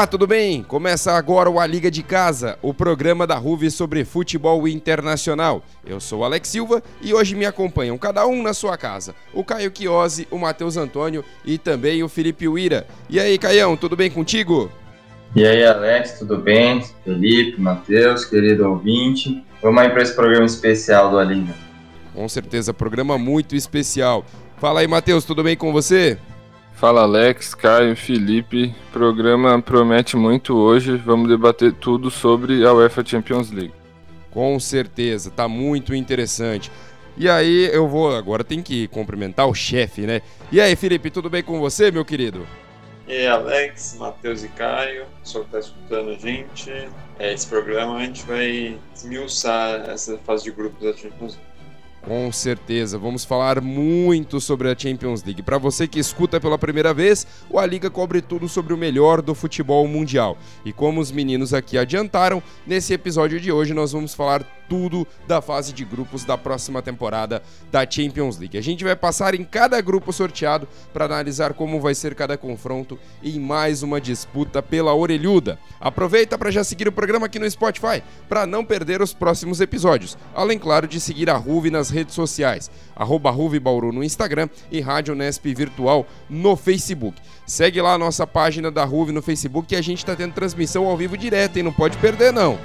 Olá, tudo bem? Começa agora o A Liga de Casa, o programa da RUV sobre futebol internacional. Eu sou Alex Silva e hoje me acompanham cada um na sua casa. O Caio Chiosi, o Matheus Antônio e também o Felipe Uira. E aí, Caião, tudo bem contigo? E aí, Alex, tudo bem? Felipe, Matheus, querido ouvinte. Vamos aí para esse programa especial do A Liga. Com certeza, programa muito especial. Fala aí, Matheus, tudo bem com você? Fala Alex, Caio, Felipe. O programa promete muito hoje. Vamos debater tudo sobre a UEFA Champions League. Com certeza, tá muito interessante. E aí, eu vou. Agora tem que cumprimentar o chefe, né? E aí, Felipe, tudo bem com você, meu querido? E aí, Alex, Matheus e Caio, pessoal que tá escutando a gente. É, esse programa a gente vai esmiuçar essa fase de grupos da Champions League. Com certeza, vamos falar muito sobre a Champions League. Para você que escuta pela primeira vez, o A Liga cobre tudo sobre o melhor do futebol mundial. E como os meninos aqui adiantaram, nesse episódio de hoje nós vamos falar tudo da fase de grupos da próxima temporada da Champions League. A gente vai passar em cada grupo sorteado para analisar como vai ser cada confronto em mais uma disputa pela orelhuda. Aproveita para já seguir o programa aqui no Spotify para não perder os próximos episódios, além claro de seguir a Ruve nas redes sociais, arroba Bauru no Instagram e Rádio Nesp Virtual no Facebook. Segue lá a nossa página da Ruve no Facebook que a gente está tendo transmissão ao vivo direto e não pode perder não.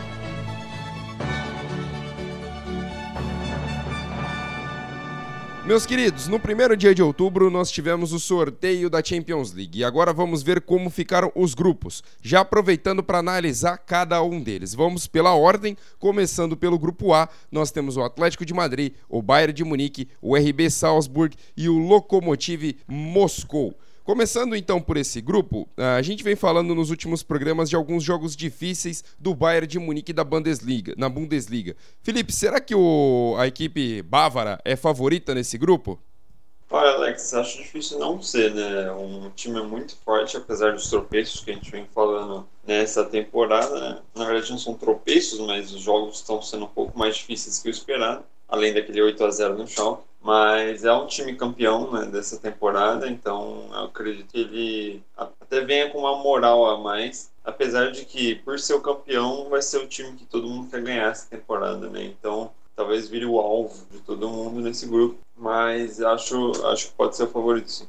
Meus queridos, no primeiro dia de outubro nós tivemos o sorteio da Champions League e agora vamos ver como ficaram os grupos, já aproveitando para analisar cada um deles. Vamos pela ordem, começando pelo grupo A, nós temos o Atlético de Madrid, o Bayern de Munique, o RB Salzburg e o Lokomotiv Moscou. Começando então por esse grupo, a gente vem falando nos últimos programas de alguns jogos difíceis do Bayern de Munique da Bundesliga, na Bundesliga. Felipe, será que o, a equipe bávara é favorita nesse grupo? Olha, Alex, acho difícil não ser, né? Um time muito forte, apesar dos tropeços que a gente vem falando nessa temporada. Né? Na verdade, não são tropeços, mas os jogos estão sendo um pouco mais difíceis que o esperado, além daquele 8 a 0 no Schalke. Mas é um time campeão né, dessa temporada, então eu acredito que ele até venha com uma moral a mais. Apesar de que, por ser o campeão, vai ser o time que todo mundo quer ganhar essa temporada, né? Então, talvez vire o alvo de todo mundo nesse grupo. Mas acho, acho que pode ser o favorito, sim.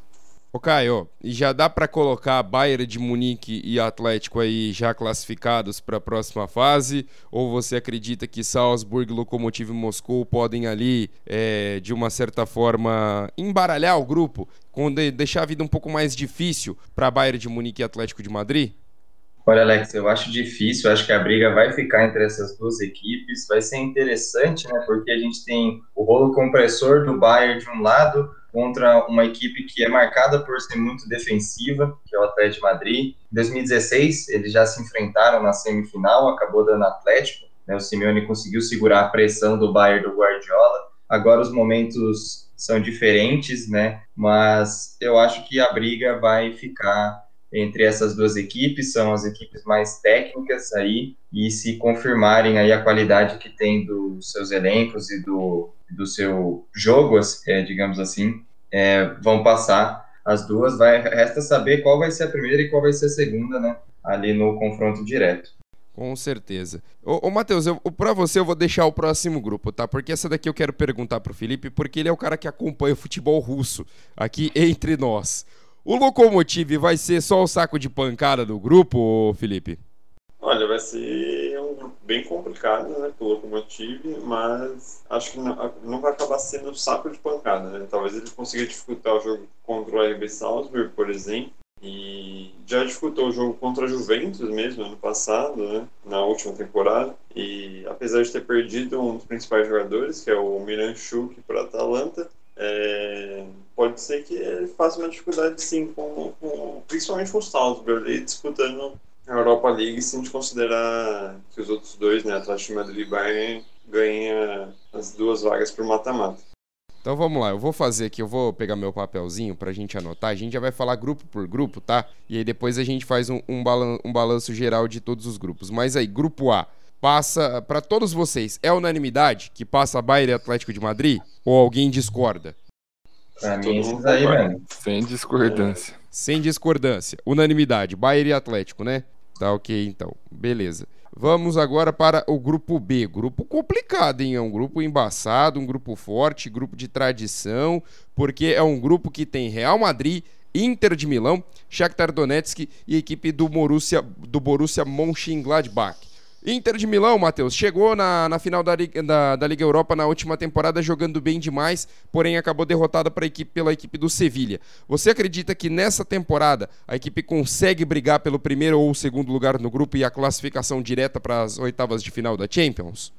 Ô Caio, já dá para colocar Bayern de Munique e Atlético aí já classificados para a próxima fase? Ou você acredita que Salzburg, Lokomotiv e Moscou podem ali, é, de uma certa forma, embaralhar o grupo, deixar a vida um pouco mais difícil para Bayern de Munique e Atlético de Madrid? Olha, Alex, eu acho difícil, acho que a briga vai ficar entre essas duas equipes. Vai ser interessante, né? Porque a gente tem o rolo compressor do Bayern de um lado, contra uma equipe que é marcada por ser muito defensiva, que é o Atlético de Madrid. Em 2016, eles já se enfrentaram na semifinal, acabou dando Atlético. Né? O Simeone conseguiu segurar a pressão do Bayern do Guardiola. Agora os momentos são diferentes, né? Mas eu acho que a briga vai ficar entre essas duas equipes, são as equipes mais técnicas aí, e se confirmarem aí a qualidade que tem dos seus elencos e do, do seu jogo, é, digamos assim, é, vão passar as duas. Vai, resta saber qual vai ser a primeira e qual vai ser a segunda, né? Ali no confronto direto. Com certeza. Ô, ô Matheus, para você eu vou deixar o próximo grupo, tá? Porque essa daqui eu quero perguntar pro Felipe, porque ele é o cara que acompanha o futebol russo aqui entre nós. O Lokomotiv vai ser só o saco de pancada do grupo, Felipe? Olha, vai ser um grupo bem complicado, né, pro Lokomotiv, mas acho que não, não, vai acabar sendo um saco de pancada, né? Talvez ele consiga dificultar o jogo contra o RB Salzburg, por exemplo, e já dificultou o jogo contra a Juventus mesmo ano passado, né, na última temporada. E apesar de ter perdido um dos principais jogadores, que é o Miran Chuk para Atalanta, é, pode ser que ele faça uma dificuldade sim, com, com, principalmente com o Salzburg, disputando a Europa League se a gente considerar que os outros dois, né, Atlético de Madrid e Bayern, ganham as duas vagas para o mata-mata. Então vamos lá, eu vou fazer aqui, eu vou pegar meu papelzinho pra gente anotar. A gente já vai falar grupo por grupo, tá? E aí depois a gente faz um, um, balan um balanço geral de todos os grupos. Mas aí, grupo A, passa para todos vocês, é unanimidade que passa Bayern e Atlético de Madrid? Ou alguém discorda? Pra mim, esses aí, velho. Sem discordância. Sem discordância. Unanimidade, Bayern e Atlético, né? Tá ok, então. Beleza. Vamos agora para o grupo B. Grupo complicado, hein? É um grupo embaçado, um grupo forte, grupo de tradição, porque é um grupo que tem Real Madrid, Inter de Milão, Shakhtar Donetsk e equipe do Borussia, do Borussia Mönchengladbach. Inter de Milão, Matheus, chegou na, na final da, da, da, Liga Europa na última temporada jogando bem demais, porém acabou derrotada equipe, pela equipe do Sevilha. Você acredita que nessa temporada a equipe consegue brigar pelo primeiro ou segundo lugar no grupo e a classificação direta para as oitavas de final da Champions?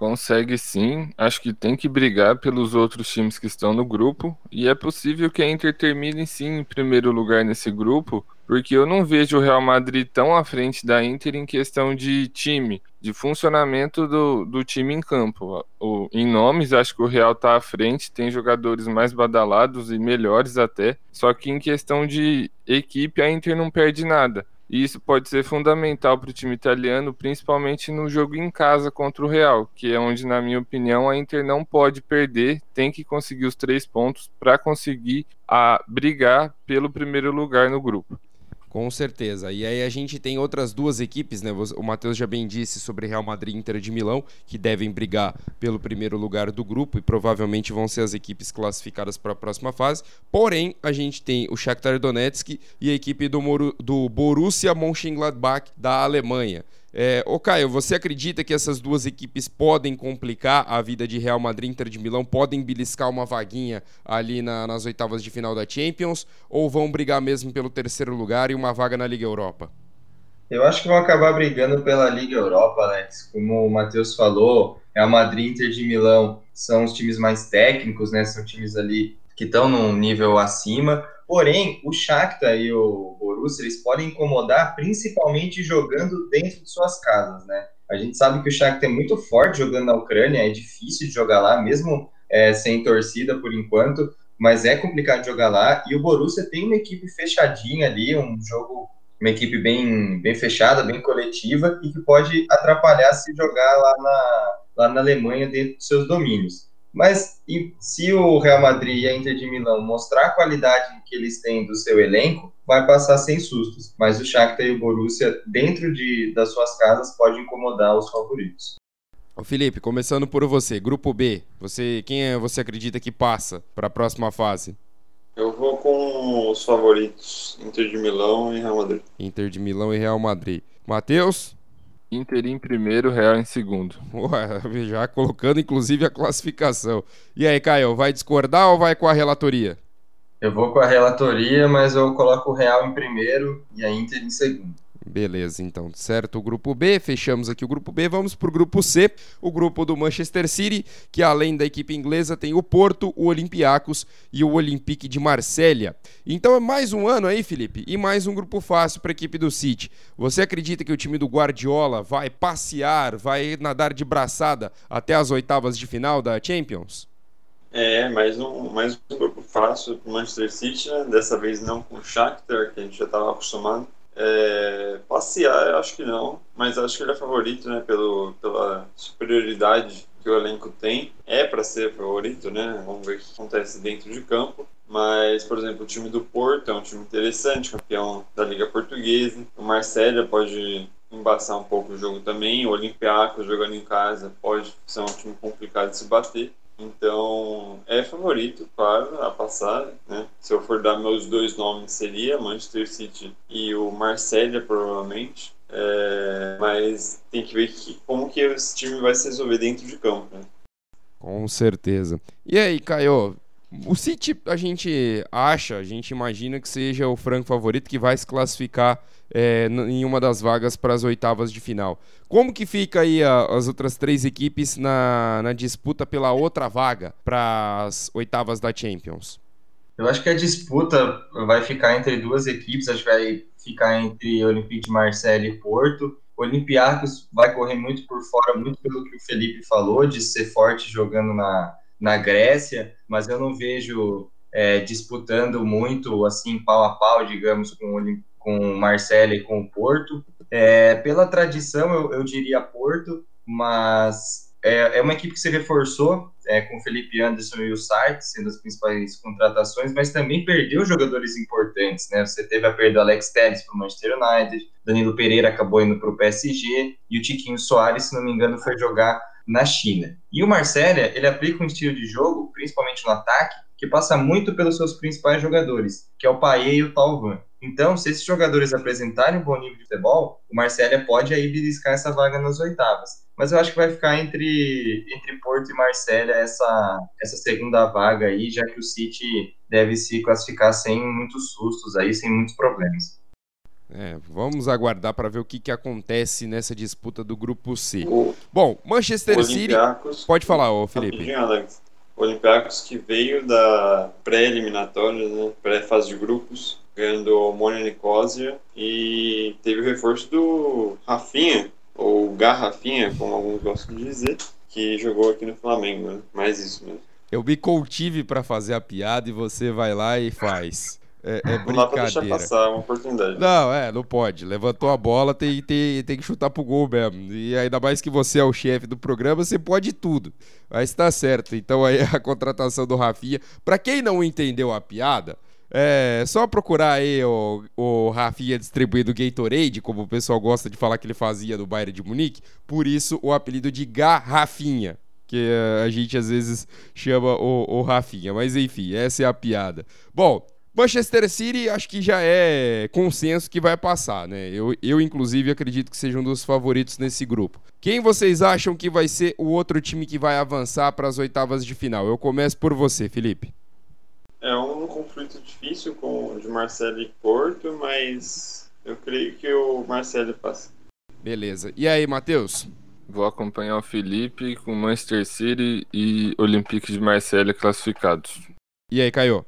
Consegue sim, acho que tem que brigar pelos outros times que estão no grupo e é possível que a Inter termine sim em primeiro lugar nesse grupo, porque eu não vejo o Real Madrid tão à frente da Inter em questão de time, de funcionamento do, do time em campo. O, em nomes, acho que o Real está à frente, tem jogadores mais badalados e melhores até, só que em questão de equipe, a Inter não perde nada. E isso pode ser fundamental para o time italiano, principalmente no jogo em casa contra o Real, que é onde, na minha opinião, a Inter não pode perder, tem que conseguir os três pontos para conseguir a brigar pelo primeiro lugar no grupo. Com certeza. E aí a gente tem outras duas equipes, né? O Matheus já bem disse sobre Real Madrid e Inter de Milão, que devem brigar pelo primeiro lugar do grupo e provavelmente vão ser as equipes classificadas para a próxima fase. Porém, a gente tem o Shakhtar Donetsk e a equipe do, do Borussia Mönchengladbach da Alemanha. É, ô Caio, você acredita que essas duas equipes podem complicar a vida de Real Madrid e Inter de Milão? Podem beliscar uma vaguinha ali na, nas oitavas de final da Champions? Ou vão brigar mesmo pelo terceiro lugar e uma vaga na Liga Europa? Eu acho que vão acabar brigando pela Liga Europa, Alex. Como o Matheus falou, Real Madrid e Inter de Milão são os times mais técnicos, né? São times ali que estão num nível acima. Porém, o Shakhtar e o Borussia, eles podem incomodar principalmente jogando dentro de suas casas, né? A gente sabe que o Shakhtar é muito forte jogando na Ucrânia, é difícil de jogar lá, mesmo é, sem torcida por enquanto, mas é complicado jogar lá. E o Borussia tem uma equipe fechadinha ali, um jogo, uma equipe bem, bem fechada, bem coletiva, e que pode atrapalhar se jogar lá na, lá na Alemanha dentro dos seus domínios. Mas e, se o Real Madrid e a Inter de Milão mostrar a qualidade que eles têm do seu elenco, vai passar sem sustos. Mas o Shakhtar e o Borussia, dentro de, das suas casas, pode incomodar os favoritos. Ô Felipe, começando por você, Grupo B, você quem é, você acredita que passa para a próxima fase? Eu vou com os favoritos, Inter de Milão e Real Madrid. Inter de Milão e Real Madrid. Matheus? Inter em primeiro, Real em segundo. Ué, já colocando inclusive a classificação. E aí, Caio, vai discordar ou vai com a relatoria? Eu vou com a relatoria, mas eu coloco o Real em primeiro e a Inter em segundo. Beleza, então, certo o grupo B, fechamos aqui o grupo B, vamos para o grupo C, o grupo do Manchester City, que além da equipe inglesa tem o Porto, o Olympiacos e o Olympique de Marselha. Então é mais um ano aí, Felipe, e mais um grupo fácil para a equipe do City. Você acredita que o time do Guardiola vai passear, vai nadar de braçada até as oitavas de final da Champions? É, mais um, mais um grupo fácil para o Manchester City, né? dessa vez não com o Shakhtar, que a gente já estava acostumado. É, passear, eu acho que não, mas acho que ele é favorito, né, pelo, pela superioridade que o elenco tem. É para ser favorito, né? Vamos ver o que acontece dentro de campo. Mas, por exemplo, o time do Porto é um time interessante, campeão da Liga Portuguesa. O Marcelo pode embaçar um pouco o jogo também. O Olympiacos jogando em casa pode ser um time complicado de se bater. Então, é favorito, claro, a passar. Né? Se eu for dar meus dois nomes, seria Manchester City e o Marselha, provavelmente. É, mas tem que ver que, como que esse time vai se resolver dentro de campo. Né? Com certeza. E aí, Caio, o City a gente acha, a gente imagina que seja o franco favorito que vai se classificar é, em uma das vagas para as oitavas de final. Como que fica aí a, as outras três equipes na, na disputa pela outra vaga para as oitavas da Champions? Eu acho que a disputa vai ficar entre duas equipes, acho que vai ficar entre Olympique de Marseille e Porto. O Olympiacos vai correr muito por fora, muito pelo que o Felipe falou, de ser forte jogando na, na Grécia, mas eu não vejo é, disputando muito assim pau a pau, digamos, com o, com o e com o Porto. É, pela tradição, eu, eu diria Porto, mas é, é, uma equipe que se reforçou é, com Felipe Anderson e o Sartre, sendo as principais contratações, mas também perdeu jogadores importantes, né? Você teve a perda do Alex Telles para o Manchester United, Danilo Pereira acabou indo para o PSG, e o Tiquinho Soares, se não me engano, foi jogar na China. E o Marcelo, ele aplica um estilo de jogo, principalmente no ataque, que passa muito pelos seus principais jogadores, que é o Paê e o Talvan. Então, se esses jogadores apresentarem um bom nível de futebol, o Marcelo pode aí beliscar essa vaga nas oitavas. Mas eu acho que vai ficar entre, entre Porto e Marcelo essa, essa segunda vaga aí, já que o City deve se classificar sem muitos sustos aí, sem muitos problemas. É, vamos aguardar para ver o que, que acontece nessa disputa do grupo C. O, Bom, Manchester City. Pode falar, ô Felipe. Alex. Olympiacos que veio da pré-eliminatória, né, pré-fase de grupos, ganhando o Mônia Nicosia e teve o reforço do Rafinha, ou Garrafinha, como alguns gostam de dizer, que jogou aqui no Flamengo, né? mais isso mesmo. Eu me contive para fazer a piada e você vai lá e faz. É, é não dá pra deixar passar, é uma oportunidade. Não, é, não pode. Levantou a bola, tem, tem, tem que chutar pro gol mesmo. E ainda mais que você é o chefe do programa, você pode tudo. Mas tá certo. Então aí a contratação do Rafinha. Pra quem não entendeu a piada, é só procurar aí o, o Rafinha distribuindo Gatorade, como o pessoal gosta de falar que ele fazia no Bayern de Munique. Por isso o apelido de Garrafinha que a gente às vezes chama o, o Rafinha. Mas enfim, essa é a piada. Bom, Manchester City acho que já é consenso que vai passar, né? Eu, eu, inclusive, acredito que seja um dos favoritos nesse grupo. Quem vocês acham que vai ser o outro time que vai avançar para as oitavas de final? Eu começo por você, Felipe. Conflito difícil com o de Marcelo e Porto, mas eu creio que o Marcelo passa. Beleza. E aí, Matheus? Vou acompanhar o Felipe com Manchester City e Olympique de Marseille classificados. E aí, Caio?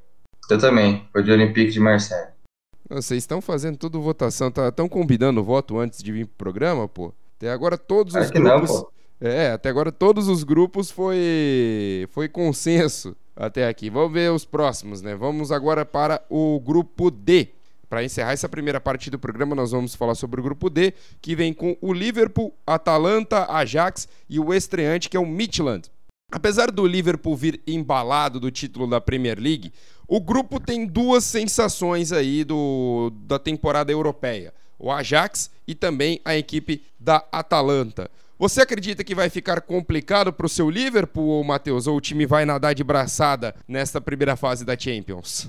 Eu também, foi de Olympique de Marseille. Vocês estão fazendo tudo votação, estão tá, combinando o voto antes de vir pro programa, pô? Até agora todos os grupos. Não, é, até agora todos os grupos foi foi consenso até aqui. Vamos ver os próximos, né? Vamos agora para o grupo D. Para encerrar essa primeira parte do programa, nós vamos falar sobre o grupo D, que vem com o Liverpool, Atalanta, Ajax e o estreante que é o Midland. Apesar do Liverpool vir embalado do título da Premier League, o grupo tem duas sensações aí do, da temporada europeia: o Ajax e também a equipe da Atalanta. Você acredita que vai ficar complicado para o seu Liverpool, Matheus, ou o time vai nadar de braçada nesta primeira fase da Champions?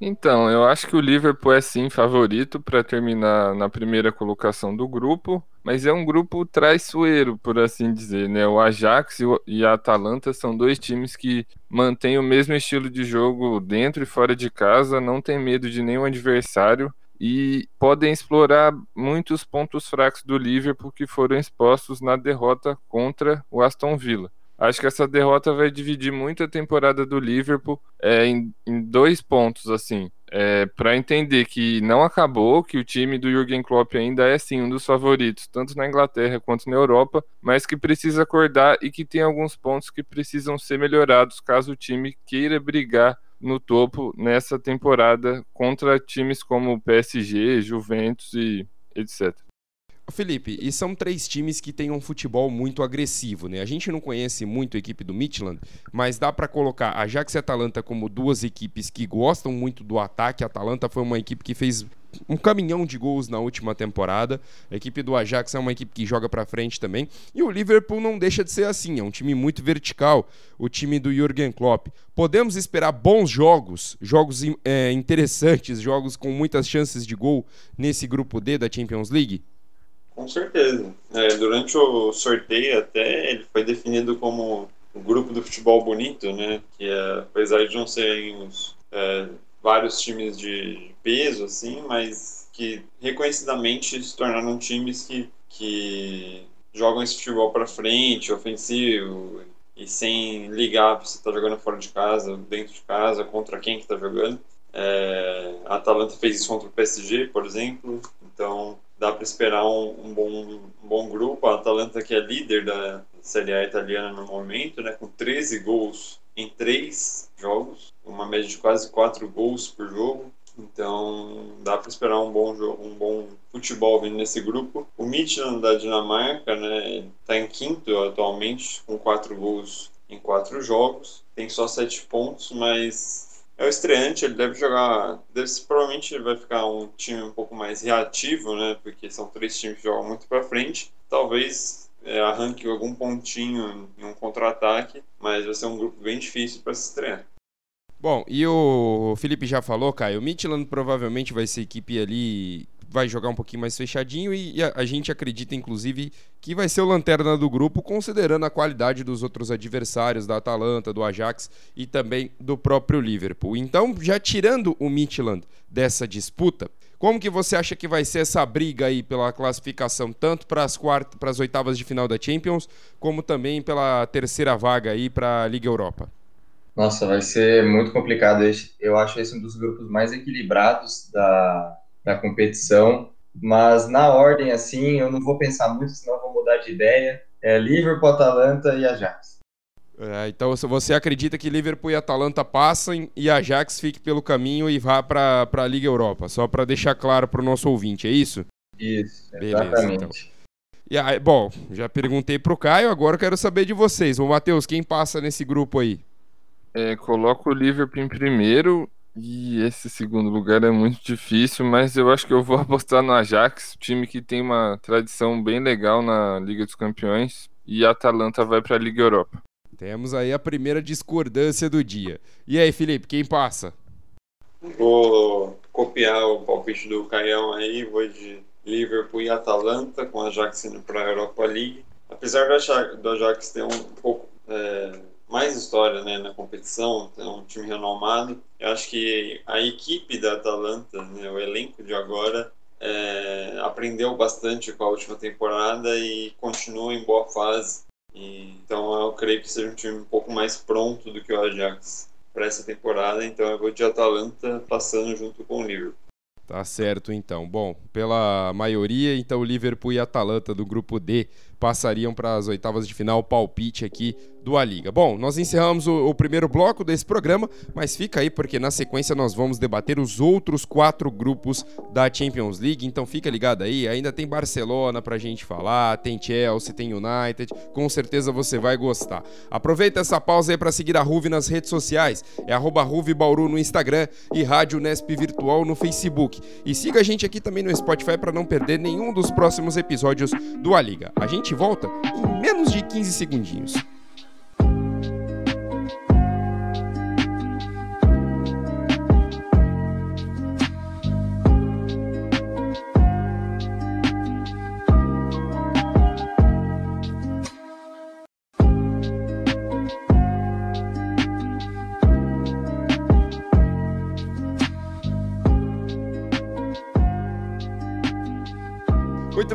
Então, eu acho que o Liverpool é sim favorito para terminar na primeira colocação do grupo, mas é um grupo traiçoeiro, por assim dizer, né? O Ajax e a Atalanta são dois times que mantêm o mesmo estilo de jogo dentro e fora de casa, não tem medo de nenhum adversário e podem explorar muitos pontos fracos do Liverpool que foram expostos na derrota contra o Aston Villa. Acho que essa derrota vai dividir muito a temporada do Liverpool é, em, em, dois pontos, assim. É, para entender que não acabou, que o time do Jürgen Klopp ainda é sim um dos favoritos, tanto na Inglaterra quanto na Europa, mas que precisa acordar e que tem alguns pontos que precisam ser melhorados caso o time queira brigar no topo nessa temporada contra times como PSG, Juventus e etc. Felipe, e são três times que têm um futebol muito agressivo, né? A gente não conhece muito a equipe do Midland, mas dá para colocar a Ajax e a Atalanta como duas equipes que gostam muito do ataque. A Atalanta foi uma equipe que fez um caminhão de gols na última temporada. A equipe do Ajax é uma equipe que joga para frente também. E o Liverpool não deixa de ser assim, é um time muito vertical, o time do Jürgen Klopp. Podemos esperar bons jogos, jogos é, interessantes, jogos com muitas chances de gol nesse grupo D da Champions League? Com certeza. É, durante o sorteio até ele foi definido como o grupo do futebol bonito, né? Que é, apesar de não serem os, é, vários times de peso, assim, mas que reconhecidamente se tornaram times que, que jogam esse futebol para frente, ofensivo, e sem ligar se está jogando fora de casa, dentro de casa, contra quem que está jogando. É, a Atalanta fez isso contra o PSG, por exemplo. Então, dá para esperar um, um, bom, um bom grupo. A Atalanta que é líder da Série A italiana no momento, né, com 13 gols em 3 jogos, uma média de quase 4 gols por jogo. Então dá para esperar um bom jogo, um bom futebol vindo nesse grupo. O Midtjylland da Dinamarca, né, está em quinto atualmente com quatro gols em quatro jogos. Tem só sete pontos, mas é o estreante. Ele deve jogar, deve provavelmente vai ficar um time um pouco mais reativo, né, porque são três times que jogam muito para frente. Talvez é, arranque algum pontinho em um contra-ataque, mas vai ser um grupo bem difícil para se estrear. Bom, e o Felipe já falou, Caio, o Midland provavelmente vai ser equipe ali, vai jogar um pouquinho mais fechadinho e a, a, gente acredita, inclusive, que vai ser o lanterna do grupo, considerando a qualidade dos outros adversários, da Atalanta, do Ajax e também do próprio Liverpool. Então, já tirando o Midland dessa disputa, como que você acha que vai ser essa briga aí pela classificação, tanto para as quartas, para as oitavas de final da Champions, como também pela terceira vaga aí para a Liga Europa? Nossa, vai ser muito complicado. Eu acho esse um dos grupos mais equilibrados da, da competição. Mas na ordem, assim, eu não vou pensar muito, senão vou mudar de ideia. É Liverpool, Atalanta e Ajax. É, então você acredita que Liverpool e Atalanta passem e Ajax fique pelo caminho e vá para a Liga Europa? Só para deixar claro para o nosso ouvinte, é isso? Isso, Beleza, exatamente. Então. E aí, bom, já perguntei para o Caio, agora eu quero saber de vocês. Ô, Matheus, quem passa nesse grupo aí? É, coloco o Liverpool em primeiro e esse segundo lugar é muito difícil, mas eu acho que eu vou apostar no Ajax, time que tem uma tradição bem legal na Liga dos Campeões, e a Atalanta vai para a Liga Europa. Temos aí a primeira discordância do dia. E aí, Felipe, quem passa? Vou copiar o palpite do Caião aí, vou de Liverpool e Atalanta, com a Ajax indo para a Europa League. Apesar do Ajax ter um pouco é, mais história né, na competição, é um time renomado. Eu acho que a equipe da Atalanta, né, o elenco de agora, é, aprendeu bastante com a última temporada e continua em boa fase. E, então eu creio que seja um time um pouco mais pronto do que o Ajax para essa temporada. Então eu vou de Atalanta passando junto com o Liverpool. Tá certo então. Bom, pela maioria, então Liverpool e Atalanta do grupo D passariam para as oitavas de final, palpite aqui do A Liga. Bom, nós encerramos o, o, primeiro bloco desse programa, mas fica aí porque na sequência nós vamos debater os outros quatro grupos da Champions League, então fica ligado aí, ainda tem Barcelona pra gente falar, tem Chelsea, tem United, com certeza você vai gostar. Aproveita essa pausa aí para seguir a Ruve nas redes sociais, é arroba Ruve Bauru no Instagram e Rádio Nesp Virtual no Facebook. E siga a gente aqui também no Spotify para não perder nenhum dos próximos episódios do A Liga. A gente volta em menos de 15 segundinhos.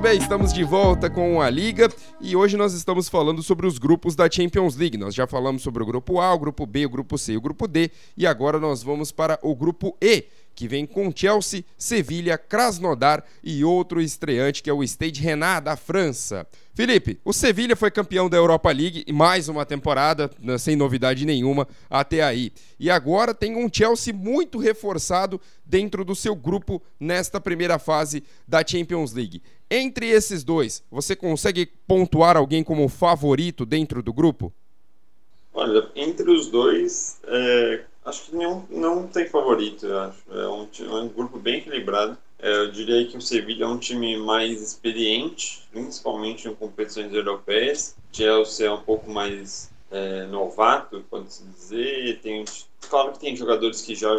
Bem, estamos de volta com a Liga e hoje nós estamos falando sobre os grupos da Champions League. Nós já falamos sobre o grupo A, o grupo B, o grupo C e o grupo D e agora nós vamos para o grupo E, que vem com Chelsea, Sevilha, Krasnodar e outro estreante que é o Stade Renat da França. Felipe, o Sevilha foi campeão da Europa League e mais uma temporada, né, sem novidade nenhuma até aí. E agora tem um Chelsea muito reforçado dentro do seu grupo nesta primeira fase da Champions League. Entre esses dois, você consegue pontuar alguém como favorito dentro do grupo? Olha, entre os dois, é, acho que não, não tem favorito, acho. É um, é um grupo bem equilibrado. É, eu diria que o Sevilla é um time mais experiente, principalmente em competições europeias. Chelsea é um pouco mais é, novato, pode-se dizer. Tem, claro que tem jogadores que já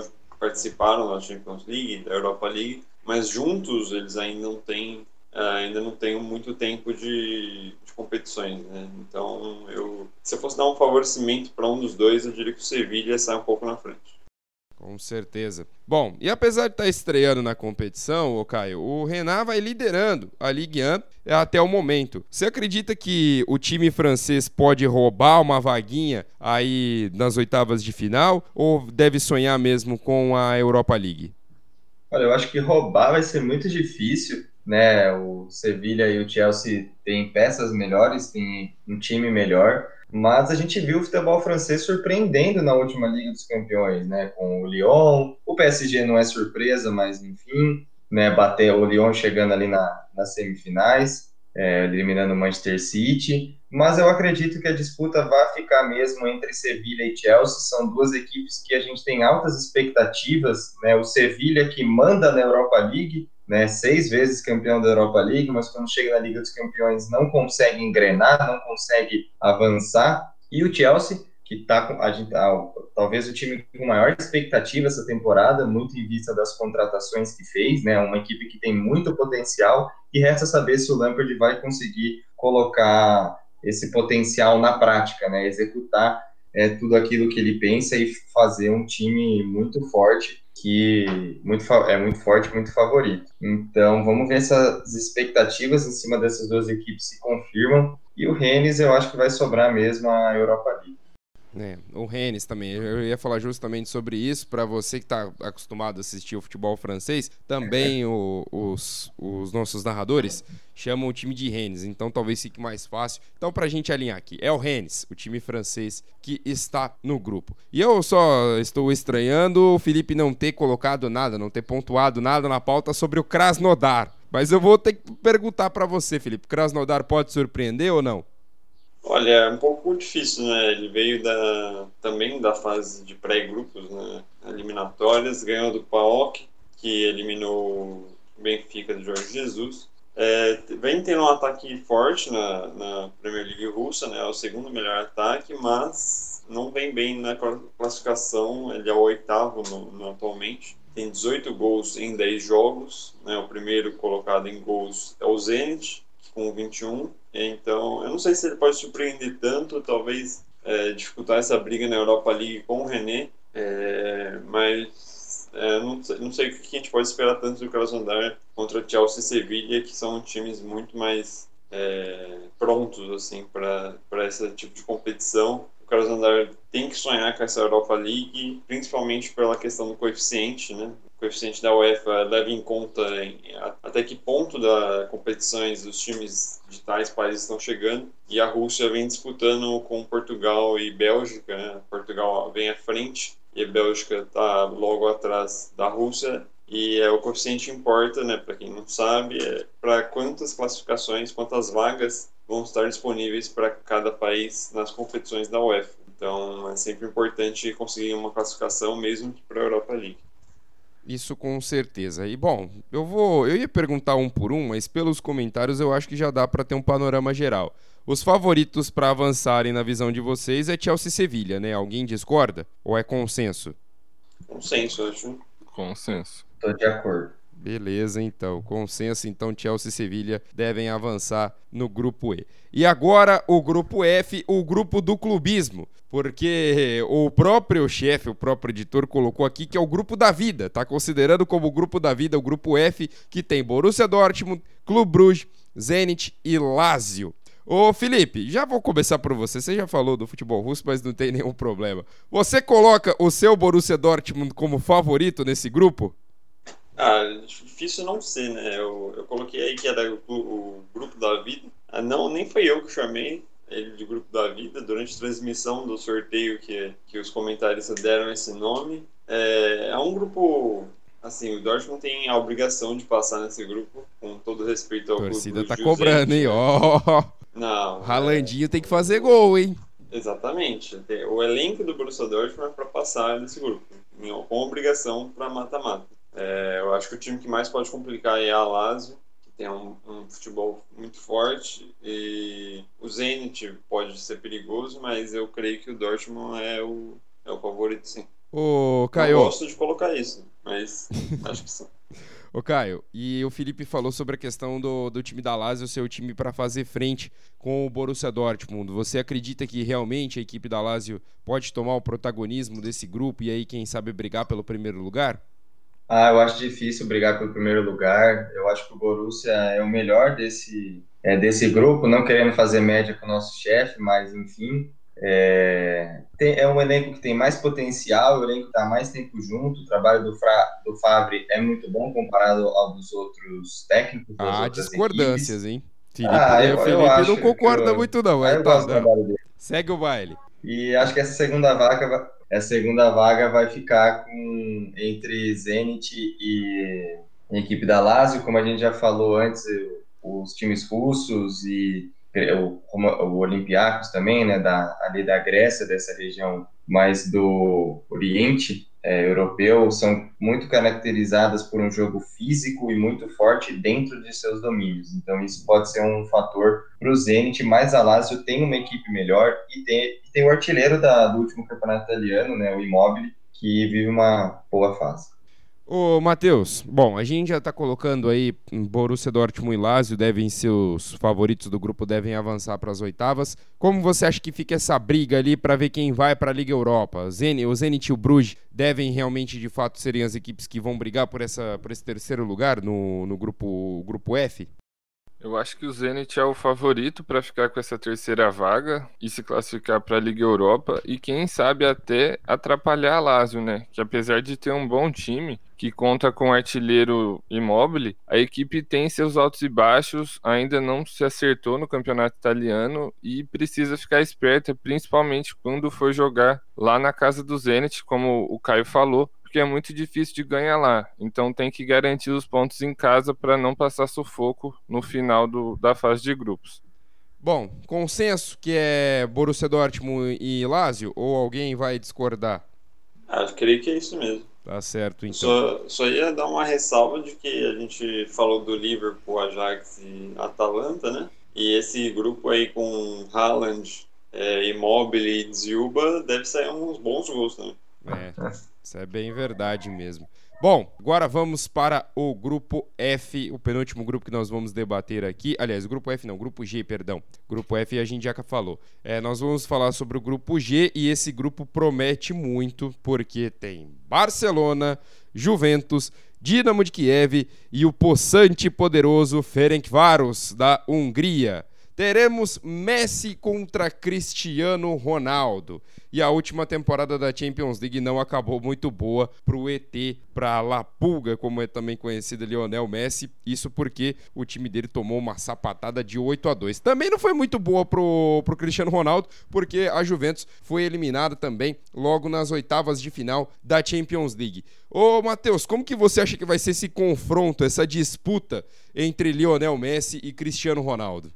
participaram da Champions League, da Europa League, mas juntos eles ainda não têm ainda não tenho muito tempo de, de competições, né? Então, eu, se eu fosse dar um favorecimento para um dos dois, eu diria que o Sevilla sai um pouco na frente. Com certeza. Bom, e apesar de estar tá estreando na competição, o Caio, o Renan vai liderando a Ligue 1 até o momento. Você acredita que o time francês pode roubar uma vaguinha aí nas oitavas de final ou deve sonhar mesmo com a Europa League? Olha, eu acho que roubar vai ser muito difícil, né? O Sevilha e o Chelsea têm peças melhores, têm um time melhor, mas a gente viu o futebol francês surpreendendo na última Liga dos Campeões, né? Com o Lyon, o PSG não é surpresa, mas enfim, né? Bater o Lyon chegando ali na, nas semifinais, é, eliminando o Manchester City. Mas eu acredito que a disputa vai ficar mesmo entre Sevilha e Chelsea. São duas equipes que a gente tem altas expectativas, né? O Sevilha que manda na Europa League, né, seis vezes campeão da Europa League, mas quando chega na Liga dos Campeões não consegue engrenar, não consegue avançar. E o Chelsea, que está com a gente, talvez o time com maior expectativa essa temporada, muito em vista das contratações que fez, né, uma equipe que tem muito potencial e resta saber se o Lampard vai conseguir colocar esse potencial na prática, né, executar é, tudo aquilo que ele pensa e fazer um time muito forte que muito, é muito forte, muito favorito. Então, vamos ver se as expectativas em cima dessas duas equipes se confirmam. E o Rennes, eu acho que vai sobrar mesmo a Europa League. É, o Rennes também. Eu ia falar justamente sobre isso. Para você que está acostumado a assistir o futebol francês, também o, os, os nossos narradores chamam o time de Rennes. Então talvez fique mais fácil. Então, para a gente alinhar aqui, é o Rennes, o time francês que está no grupo. E eu só estou estranhando o Felipe não ter colocado nada, não ter pontuado nada na pauta sobre o Krasnodar. Mas eu vou ter que perguntar para você, Felipe. Krasnodar pode surpreender ou não? Olha, é um pouco difícil, né? Ele veio da, também da fase de pré-grupos, né? Eliminatórias, ganhou do PAOK, que eliminou o Benfica de Jorge Jesus. É, vem tendo um ataque forte na, na Premier League russa, né? É o segundo melhor ataque, mas não vem bem na classificação. Ele é o oitavo no, no, atualmente. Tem 18 gols em 10 jogos. Né? O primeiro colocado em gols é o Zenit, com 21 então, eu não sei se ele pode surpreender tanto, talvez é, dificultar essa briga na Europa League com o René, é, mas é, não, não sei o que a gente pode esperar tanto do Krasnodar contra Chelsea e Sevilla, que são times muito mais é, prontos assim para esse tipo de competição. O Krasnodar tem que sonhar com essa Europa League, principalmente pela questão do coeficiente, né? Coeficiente da UEFA leva em conta em, até que ponto da competições dos times de tais países estão chegando. E a Rússia vem disputando com Portugal e Bélgica. Né? Portugal vem à frente e a Bélgica está logo atrás da Rússia. E é, o coeficiente importa, né, para quem não sabe, é para quantas classificações, quantas vagas vão estar disponíveis para cada país nas competições da UEFA. Então é sempre importante conseguir uma classificação mesmo para a Europa League. Isso com certeza. E bom, eu vou, eu ia perguntar um por um, mas pelos comentários eu acho que já dá para ter um panorama geral. Os favoritos para avançarem na visão de vocês é Chelsea e Sevilha, né? Alguém discorda ou é consenso? Consenso, acho. Consenso. Tô de acordo. Beleza, então. Consenso, então Chelsea e Sevilha devem avançar no grupo E. E agora o grupo F, o grupo do clubismo, porque o próprio chefe, o próprio editor colocou aqui que é o grupo da vida, tá considerando como o grupo da vida o grupo F, que tem Borussia Dortmund, Clube Bruges, Zenit e Lazio. Ô Felipe, já vou começar por você. Você já falou do futebol russo, mas não tem nenhum problema. Você coloca o seu Borussia Dortmund como favorito nesse grupo? Ah, difícil não ser, né? Eu, eu coloquei aí que era o, o, grupo da vida. Ah, não, nem foi eu que chamei ele de grupo da vida durante a transmissão do sorteio que, que os comentaristas deram esse nome. É, é um grupo assim, o Dortmund tem a obrigação de passar nesse grupo, com todo respeito ao a torcida tá cobrando, hein? Ó. Oh. Não. Ralandinho é... tem que fazer gol, hein? Exatamente. O elenco do Borussia Dortmund é para passar nesse grupo, com obrigação para mata-mata. É, eu acho que o time que mais pode complicar é a Lazio, que tem um, um, futebol muito forte, e o Zenit pode ser perigoso, mas eu creio que o Dortmund é o, é o favorito, sim. Ô, Caio. Eu gosto de colocar isso, mas acho que sim. Ô, Caio, e o Felipe falou sobre a questão do, do time da Lazio ser o time para fazer frente com o Borussia Dortmund. Você acredita que realmente a equipe da Lazio pode tomar o protagonismo desse grupo e aí, quem sabe, brigar pelo primeiro lugar? Ah, eu acho difícil brigar pelo primeiro lugar. Eu acho que o Borussia é o melhor desse, é, desse grupo, não querendo fazer média com o nosso chefe, mas enfim. É, tem, é um elenco que tem mais potencial, o elenco está mais tempo junto. O trabalho do, Fra, do Favre é muito bom comparado ao dos outros técnicos. Há discordâncias, equipes. hein? Felipe, ah, eu, Felipe eu não concorda eu, muito, não. Eu tá, não. Segue o baile. E acho que essa segunda vaga, essa segunda vaga vai ficar com entre Zenit e a equipe da Lazio, como a gente já falou antes, os times russos e o, o Olympiacos também, né, da, ali da Grécia, dessa região mais do Oriente é, Europeu, são muito caracterizadas por um jogo físico e muito forte dentro de seus domínios. Então isso pode ser um fator para o Zenit, mas a Lazio tem uma equipe melhor e tem, e tem o artilheiro da, do último campeonato italiano, né, o Immobile, que vive uma boa fase. Ô, Matheus, bom, a gente já está colocando aí Borussia Dortmund e Lazio devem ser os favoritos do grupo, devem avançar para as oitavas. Como você acha que fica essa briga ali para ver quem vai para a Liga Europa? Zen, o Zenit e o Bruges devem realmente, de fato, serem as equipes que vão brigar por, essa, por esse terceiro lugar no, no grupo, grupo F? Eu acho que o Zenit é o favorito para ficar com essa terceira vaga e se classificar para a Liga Europa e quem sabe até atrapalhar a Lazio, né? Que apesar de ter um bom time que conta com artilheiro imóvel, a equipe tem seus altos e baixos, ainda não se acertou no campeonato italiano e precisa ficar esperta, principalmente quando for jogar lá na casa do Zenit, como o Caio falou, porque é muito difícil de ganhar lá. Então tem que garantir os pontos em casa para não passar sufoco no final do, da fase de grupos. Bom, consenso que é Borussia Dortmund e Lazio ou alguém vai discordar? Ah, creio que é isso mesmo. Tá certo, então. Só, só ia dar uma ressalva de que a gente falou do Liverpool, Ajax e Atalanta, né? E esse grupo aí com Haaland, é, Immobile e Zilba deve sair uns bons gols também. É. Isso é bem verdade mesmo. Bom, agora vamos para o grupo F, o penúltimo grupo que nós vamos debater aqui. Aliás, grupo F não, grupo G, perdão. Grupo F a gente já falou. É, nós vamos falar sobre o grupo G e esse grupo promete muito porque tem Barcelona, Juventus, Dinamo de Kiev e o possante poderoso Ferencváros da Hungria. Teremos Messi contra Cristiano Ronaldo. E a última temporada da Champions League não acabou muito boa para o ET, para La Pulga, como é também conhecido Lionel Messi. Isso porque o time dele tomou uma sapatada de 8 a 2. Também não foi muito boa pro, pro Cristiano Ronaldo, porque a Juventus foi eliminada também logo nas oitavas de final da Champions League. Ô, Matheus, como que você acha que vai ser esse confronto, essa disputa entre Lionel Messi e Cristiano Ronaldo?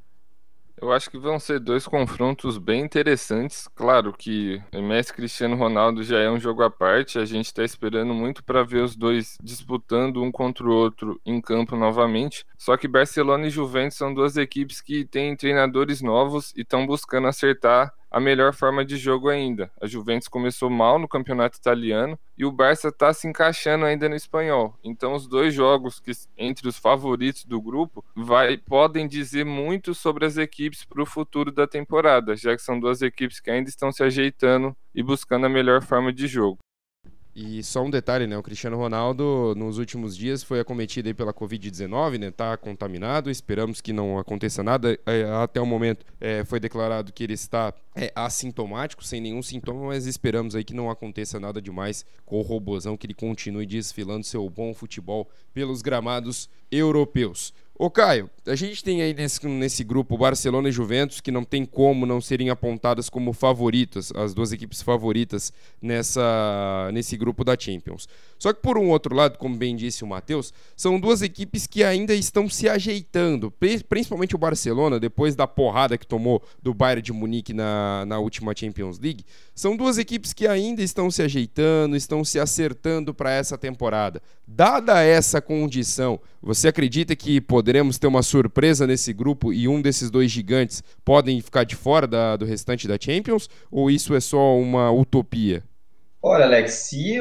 Eu acho que vão ser dois confrontos bem interessantes. Claro que Messi Cristiano Ronaldo já é um jogo à parte. A gente está esperando muito para ver os dois disputando um contra o outro em campo novamente. Só que Barcelona e Juventus são duas equipes que têm treinadores novos e estão buscando acertar a melhor forma de jogo ainda. A Juventus começou mal no campeonato italiano e o Barça está se encaixando ainda no espanhol. Então, os dois jogos que entre os favoritos do grupo vai, podem dizer muito sobre as equipes para o futuro da temporada, já que são duas equipes que ainda estão se ajeitando e buscando a melhor forma de jogo. E só um detalhe, né? O Cristiano Ronaldo, nos últimos dias, foi acometido pela Covid-19, né? Tá contaminado. Esperamos que não aconteça nada. É, até o momento é, foi declarado que ele está é, assintomático, sem nenhum sintoma, mas esperamos aí que não aconteça nada demais com o robozão, que ele continue desfilando seu bom futebol pelos gramados europeus. Ô Caio, a gente tem aí nesse, nesse grupo Barcelona e Juventus que não tem como não serem apontadas como favoritas, as duas equipes favoritas nessa, nesse grupo da Champions. Só que por um outro lado, como bem disse o Matheus, são duas equipes que ainda estão se ajeitando, principalmente o Barcelona, depois da porrada que tomou do Bayern de Munique na, na última Champions League. São duas equipes que ainda estão se ajeitando, estão se acertando para essa temporada. Dada essa condição, você acredita que poderemos ter uma surpresa nesse grupo e um desses dois gigantes podem ficar de fora da, do restante da Champions? Ou isso é só uma utopia? Olha, Alex, se,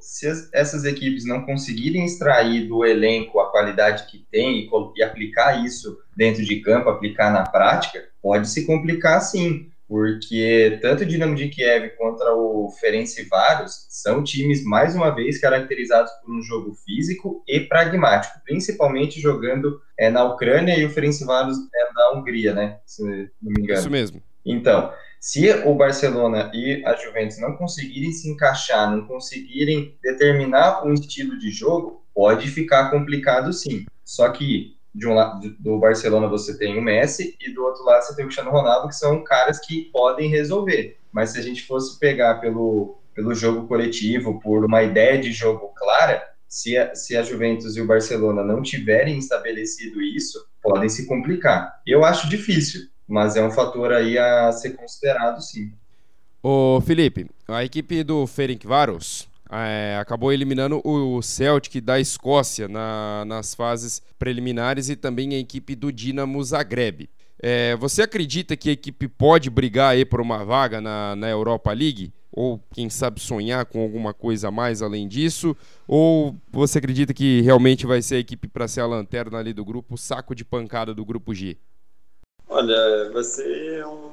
se as, essas equipes não conseguirem extrair do elenco a qualidade que tem e, e aplicar isso dentro de campo, aplicar na prática, pode se complicar sim porque tanto o Dinamo de Kiev contra o Ferencváros são times, mais uma vez, caracterizados por um jogo físico e pragmático, principalmente jogando é, na Ucrânia e o Ferencváros é da Hungria, né? Se não me engano. Isso mesmo. Então, Se o Barcelona e a Juventus não conseguirem se encaixar, não conseguirem determinar um estilo de jogo, pode ficar complicado sim. Só que de um lado do Barcelona você tem o Messi e do outro lado você tem o Cristiano Ronaldo, que são caras que podem resolver. Mas se a gente fosse pegar pelo, pelo jogo coletivo, por uma ideia de jogo clara, se a, se a Juventus e o Barcelona não tiverem estabelecido isso, podem se complicar. Eu acho difícil, mas é um fator aí a ser considerado, sim. Ô Felipe, a equipe do Ferencváros é, acabou eliminando o Celtic da Escócia na, nas fases preliminares e também a equipe do Dinamo Zagreb. É, você acredita que a equipe pode brigar aí por uma vaga na, na Europa League? Ou quem sabe sonhar com alguma coisa a mais além disso? Ou você acredita que realmente vai ser a equipe para ser a lanterna ali do grupo, saco de pancada do grupo G? Olha, vai ser um,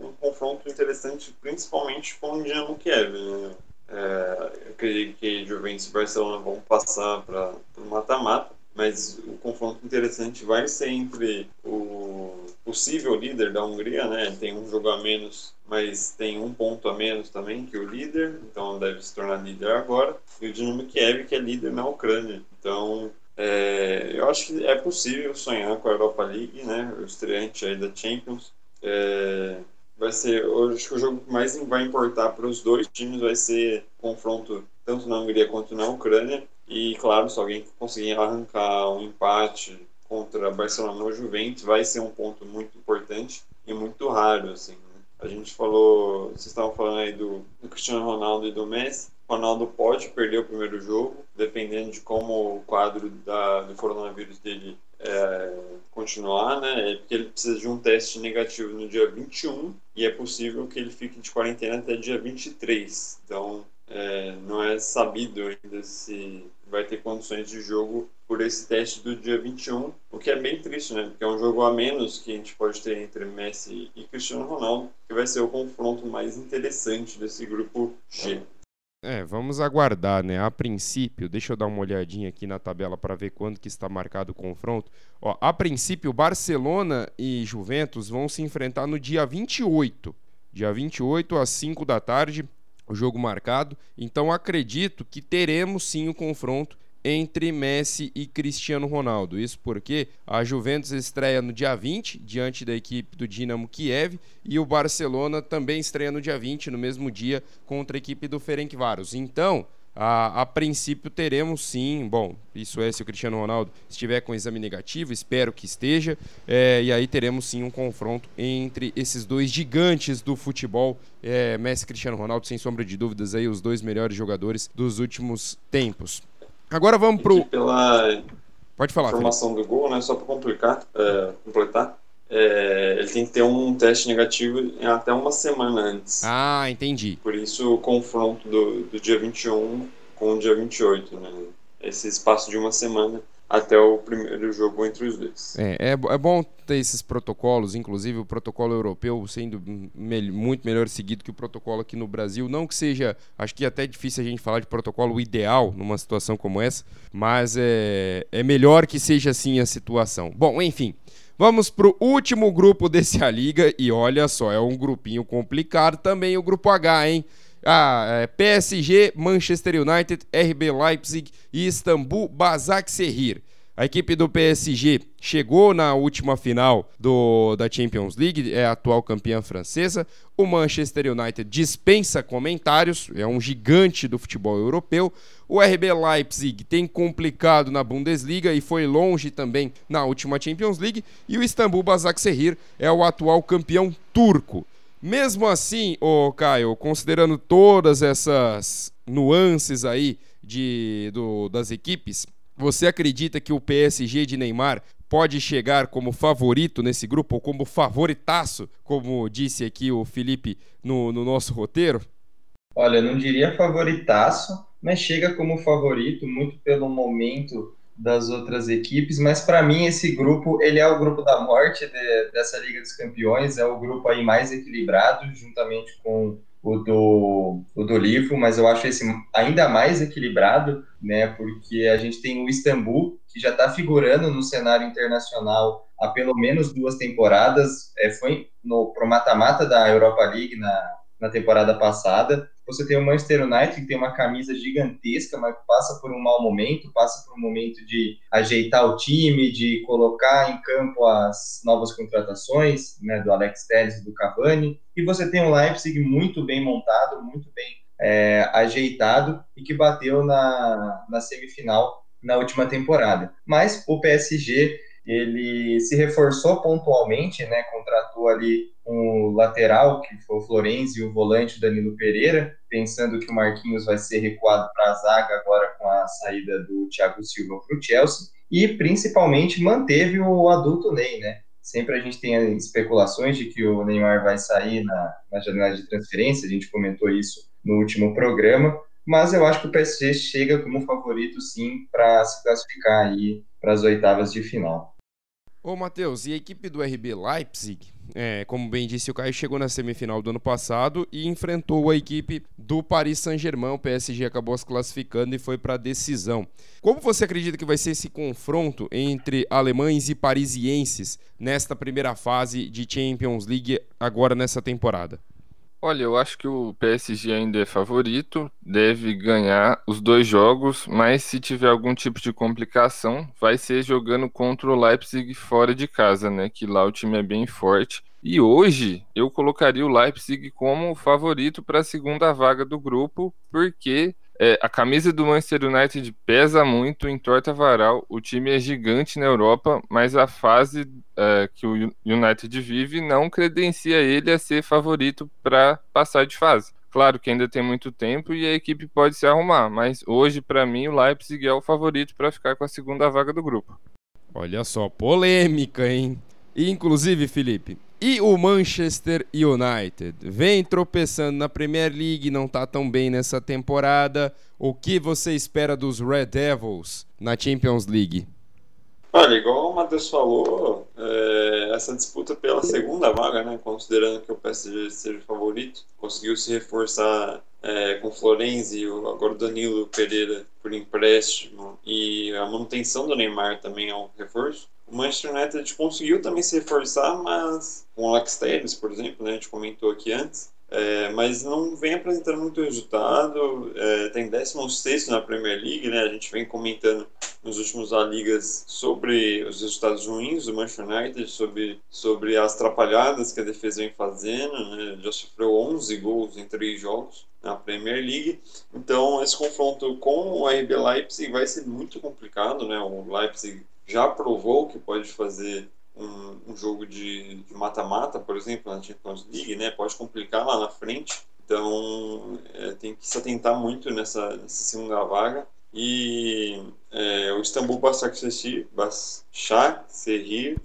um confronto interessante, principalmente com o Dinamo Kiev. Né? É, eu acredito que Juventus e Barcelona vão passar para o mata-mata, mas o confronto interessante vai ser entre o possível líder da Hungria, né? Tem um jogo a menos, mas tem um ponto a menos também que o líder, então deve se tornar líder agora. E o Dinamo Kiev, que é líder na Ucrânia. Então, é, eu acho que é possível sonhar com a Europa League, né? O estreante aí da Champions. É, vai ser, eu acho que o jogo que mais vai importar para os dois times vai ser confronto tanto na Hungria quanto na Ucrânia. E claro, se alguém conseguir arrancar um empate contra Barcelona ou Juventus vai ser um ponto muito importante e muito raro, assim. Né? A gente falou, vocês estavam falando aí do, do Cristiano Ronaldo e do Messi. Ronaldo pode perder o primeiro jogo, dependendo de como o quadro da, do coronavírus dele é, continuar, né? É porque ele precisa de um teste negativo no dia 21 e é possível que ele fique de quarentena até dia 23. Então, é, não é sabido ainda se vai ter condições de jogo por esse teste do dia 21, o que é bem triste, né? Porque é um jogo a menos que a gente pode ter entre Messi e Cristiano Ronaldo, que vai ser o confronto mais interessante desse grupo G. É, vamos aguardar, né? A princípio, deixa eu dar uma olhadinha aqui na tabela para ver quando que está marcado o confronto. Ó, a princípio, Barcelona e Juventus vão se enfrentar no dia 28. Dia 28 às 5 da tarde, o jogo marcado. Então acredito que teremos sim o confronto entre Messi e Cristiano Ronaldo. Isso porque a Juventus estreia no dia 20 diante da equipe do Dinamo Kiev e o Barcelona também estreia no dia 20, no mesmo dia, contra a equipe do Ferencváros. Então, a, a, princípio teremos sim, bom, isso é se o Cristiano Ronaldo estiver com exame negativo, espero que esteja, é, e aí teremos sim um confronto entre esses dois gigantes do futebol, é, Messi e Cristiano Ronaldo, sem sombra de dúvidas, aí os dois melhores jogadores dos últimos tempos. Agora vamos pro. Pela Pode falar. Informação do gol, né? Só para complicar, é, completar. É, ele tem que ter um teste negativo até uma semana antes. Ah, entendi. Por isso o confronto do, do dia 21 com o dia 28, né? Esse espaço de uma semana até o primeiro jogo entre os dois. É, é, é bom ter esses protocolos, inclusive o protocolo europeu sendo me muito melhor seguido que o protocolo aqui no Brasil. Não que seja, acho que é até difícil a gente falar de protocolo ideal numa situação como essa, mas é, é melhor que seja assim a situação. Bom, enfim. Vamos para o último grupo desse A Liga e olha só, é um grupinho complicado também o grupo H, hein? Ah, é PSG, Manchester United, RB Leipzig e Istambul Basaksehir. A equipe do PSG chegou na última final do, da Champions League, é a atual campeã francesa. O Manchester United dispensa comentários, é um gigante do futebol europeu. O RB Leipzig tem complicado na Bundesliga e foi longe também na última Champions League. E o Istambul Basaksehir é o atual campeão turco. Mesmo assim, ô Caio, considerando todas essas nuances aí de, do, das equipes, você acredita que o PSG de Neymar pode chegar como favorito nesse grupo, ou como favoritaço, como disse aqui o Felipe no, no nosso roteiro? Olha, não diria favoritaço, mas chega como favorito, muito pelo momento das outras equipes, mas para mim esse grupo ele é o grupo da morte de, dessa Liga dos Campeões, é o grupo aí mais equilibrado, juntamente com o do, o do livro, mas eu acho esse ainda mais equilibrado, né, porque a gente tem o Istambul, que já está figurando no cenário internacional há pelo menos duas temporadas, é, foi no pro mata-mata da Europa League na, na temporada passada. Você tem o Manchester United que tem uma camisa gigantesca, mas passa por um mau momento, passa por um momento de ajeitar o time, de colocar em campo as novas contratações, né, do Alex Telles e do Cavani. E você tem o Leipzig muito bem montado, muito bem é, ajeitado e que bateu na, na semifinal na última temporada. Mas o PSG ele se reforçou pontualmente, né? Contratou ali um lateral, que foi o Florenzi, e o volante Danilo Pereira, pensando que o Marquinhos vai ser recuado para a zaga agora com a saída do Thiago Silva para o Chelsea, e principalmente manteve o adulto Ney, né? Sempre a gente tem especulações de que o Neymar vai sair na, na janela de transferência, a gente comentou isso no último programa, mas eu acho que o PSG chega como favorito sim para se classificar aí para as oitavas de final. Ô, Matheus, e a equipe do RB Leipzig, é, como bem disse o Caio, chegou na semifinal do ano passado e enfrentou a equipe do Paris Saint-Germain. O PSG acabou se classificando e foi para a decisão. Como você acredita que vai ser esse confronto entre alemães e parisienses nesta primeira fase de Champions League agora nessa temporada? Olha, eu acho que o PSG ainda é favorito, deve ganhar os dois jogos, mas se tiver algum tipo de complicação, vai ser jogando contra o Leipzig fora de casa, né? Que lá o time é bem forte. E hoje eu colocaria o Leipzig como favorito para a segunda vaga do grupo, porque é, a camisa do Manchester United pesa muito, entorta varal. O time é gigante na Europa, mas a fase é, que o United vive não credencia ele a ser favorito para passar de fase. Claro que ainda tem muito tempo e a equipe pode se arrumar, mas hoje, para mim, o Leipzig é o favorito para ficar com a segunda vaga do grupo. Olha só, polêmica, hein? Inclusive, Felipe, e o Manchester United vem tropeçando na Premier League, não está tão bem nessa temporada. O que você espera dos Red Devils na Champions League? Olha, igual o Matheus falou, é, essa disputa pela segunda vaga, né, considerando que o PSG seja o favorito, conseguiu se reforçar é, com Florenzi, agora o Danilo Pereira por empréstimo e a manutenção do Neymar também é um reforço o Manchester United conseguiu também se reforçar, mas com o Alex Telles, por exemplo, né, a gente comentou aqui antes, é, mas não vem apresentando muito resultado, é, tem 16 na Premier League, né, a gente vem comentando nos últimos A Ligas sobre os resultados ruins do Manchester United, sobre, sobre as atrapalhadas que a defesa vem fazendo, né, já sofreu 11 gols em 3 jogos na Premier League, então esse confronto com o RB Leipzig vai ser muito complicado, né, o Leipzig já provou que pode fazer um, um jogo de mata-mata, por exemplo, na Champions League, né? Pode complicar lá na frente. Então, é, tem que se atentar muito nessa, nessa segunda vaga. E é, o Istambul Başakşehir, Başakşehir,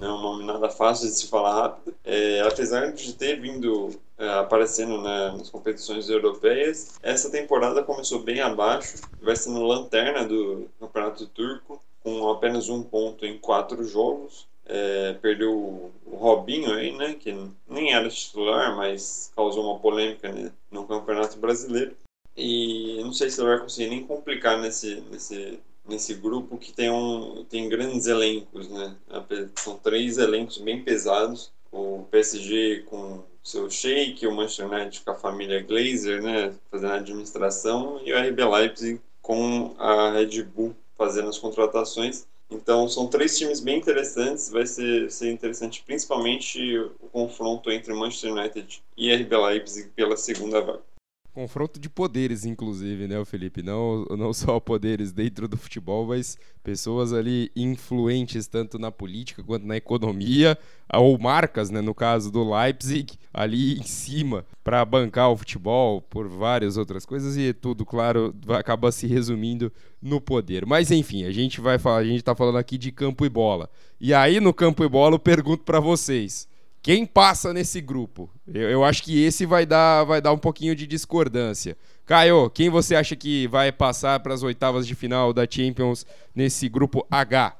é um nome nada fácil de se falar rápido, é, apesar de ter vindo é, aparecendo né, nas competições europeias, essa temporada começou bem abaixo, vai sendo lanterna do Campeonato Turco, com apenas um ponto em quatro jogos. É, perdeu o Robinho aí, né, que nem era titular, mas causou uma polêmica né, no Campeonato Brasileiro. E não sei se ele vai conseguir nem complicar nesse, nesse, nesse grupo que tem, um, tem grandes elencos, né? São três elencos bem pesados. O PSG com seu Sheik, o Manchester United com a família Glazer, né, fazendo a administração, e o RB Leipzig com a Red Bull fazendo as contratações. Então são três times bem interessantes. Vai ser, ser interessante principalmente o confronto entre Manchester United e RB Leipzig pela segunda vaga. Confronto de poderes, inclusive, né, Felipe? Não, não só poderes dentro do futebol, mas pessoas ali influentes tanto na política quanto na economia, ou marcas, né, no caso do Leipzig, ali em cima para bancar o futebol por várias outras coisas e tudo, claro, acaba se resumindo no poder. Mas enfim, a gente vai falar, a gente está falando aqui de campo e bola. E aí no campo e bola eu pergunto para vocês, quem passa nesse grupo? Eu, eu, acho que esse vai dar, vai dar um pouquinho de discordância. Caio, quem você acha que vai passar para as oitavas de final da Champions nesse grupo H?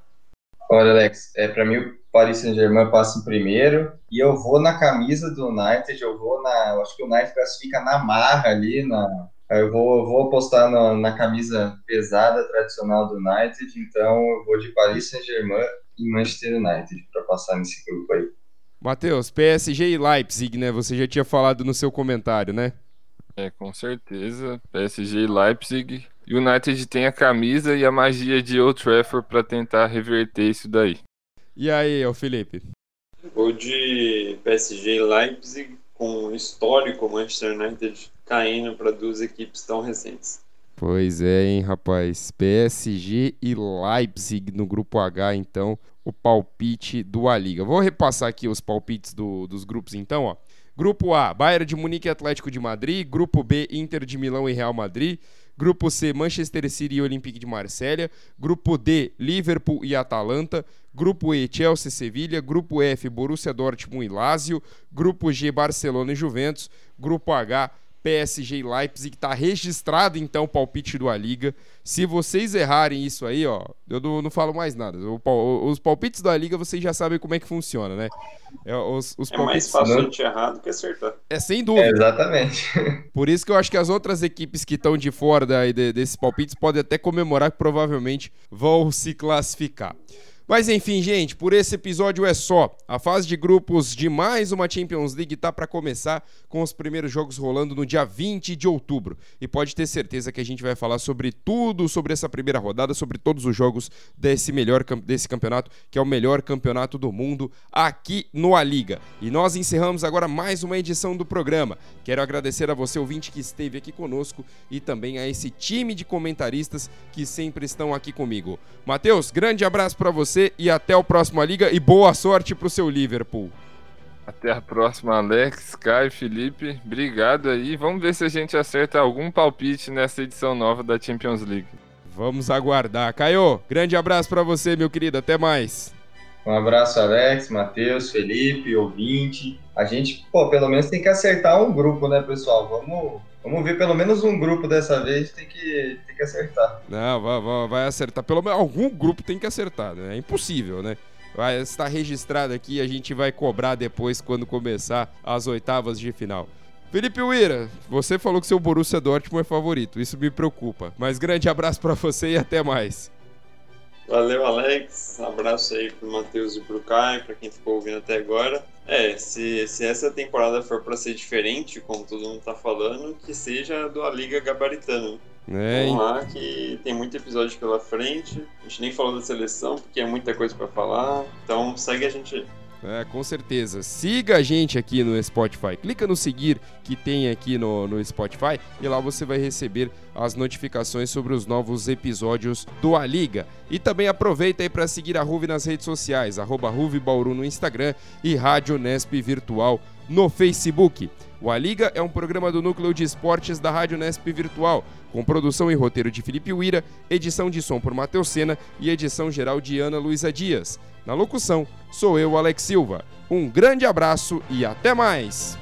Olha, Alex, é, para mim o Paris Saint-Germain passa em primeiro e eu vou na camisa do United, eu vou na. Eu acho que o United classifica na marra ali, na, eu vou, eu vou apostar na, na, camisa pesada tradicional do United, então eu vou de Paris Saint-Germain e Manchester United para passar nesse grupo aí. Matheus, PSG e Leipzig, né? Você já tinha falado no seu comentário, né? É, com certeza. PSG e Leipzig. United tem a camisa e a magia de Old Trafford para tentar reverter isso daí. E aí, o Felipe? Vou de PSG e Leipzig com histórico Manchester United caindo para duas equipes tão recentes. Pois é, hein, rapaz. PSG e Leipzig no grupo H, então, o palpite do A Liga. Vou repassar aqui os palpites do, dos grupos, então, ó. Grupo A, Bayern de Munique e Atlético de Madrid. Grupo B, Inter de Milão e Real Madrid. Grupo C, Manchester City e Olympique de Marselha. Grupo D, Liverpool e Atalanta. Grupo E, Chelsea e Sevilha. Grupo F, Borussia Dortmund e Lazio. Grupo G, Barcelona e Juventus. Grupo H, PSG e Leipzig. Está registrado então o palpite do A Liga. Se vocês errarem isso aí, ó, eu não, não falo mais nada. O, os palpites da Liga vocês já sabem como é que funciona, né? É, os, os é palpites... mais fácil não... de errar do que acertar. É sem dúvida. É, exatamente. Por isso que eu acho que as outras equipes que estão de fora da, de, desses palpites podem até comemorar que provavelmente vão se classificar. Mas enfim, gente, por esse episódio é só. A fase de grupos de mais uma Champions League tá para começar com os primeiros jogos rolando no dia 20 de outubro. E pode ter certeza que a gente vai falar sobre tudo sobre essa primeira rodada, sobre todos os jogos desse melhor desse campeonato, que é o melhor campeonato do mundo aqui no A Liga. E nós encerramos agora mais uma edição do programa. Quero agradecer a você ouvinte que esteve aqui conosco e também a esse time de comentaristas que sempre estão aqui comigo. Matheus, grande abraço para você você e até o próximo Liga e boa sorte pro seu Liverpool. Até a próxima, Alex, Caio, Felipe. Obrigado aí. Vamos ver se a gente acerta algum palpite nessa edição nova da Champions League. Vamos aguardar. Caio, grande abraço para você, meu querido. Até mais. Um abraço, Alex, Matheus, Felipe, ouvinte. A gente, pô, pelo menos tem que acertar um grupo, né, pessoal? Vamos, vamos ver pelo menos um grupo dessa vez, tem que, tem que acertar. Não, vai, vai, vai acertar. Pelo menos algum grupo tem que acertar, né? É impossível, né? Vai estar registrado aqui e a gente vai cobrar depois quando começar as oitavas de final. Felipe Uira, você falou que seu Borussia Dortmund é favorito, isso me preocupa. Mas grande abraço para você e até mais. Valeu, Alex. Abraço aí pro Matheus e pro Caio, pra quem ficou ouvindo até agora. É, se, se essa temporada for para ser diferente, como todo mundo tá falando, que seja do A Liga Gabaritana. É, Vamos lá, que tem muito episódio pela frente. A gente nem falou da seleção, porque é muita coisa para falar. Então segue a gente aí. É, com certeza. Siga a gente aqui no Spotify. Clica no seguir que tem aqui no, no Spotify e lá você vai receber as notificações sobre os novos episódios do A Liga. E também aproveita aí para seguir a Ruve nas redes sociais, arroba Ruve Bauru no Instagram e Rádio Nesp Virtual no Facebook. O A Liga é um programa do Núcleo de Esportes da Rádio Nesp Virtual, com produção e roteiro de Felipe Uira, edição de som por Matheus Sena e edição geral de Ana Luísa Dias. Na locução, sou eu, Alex Silva. Um grande abraço e até mais!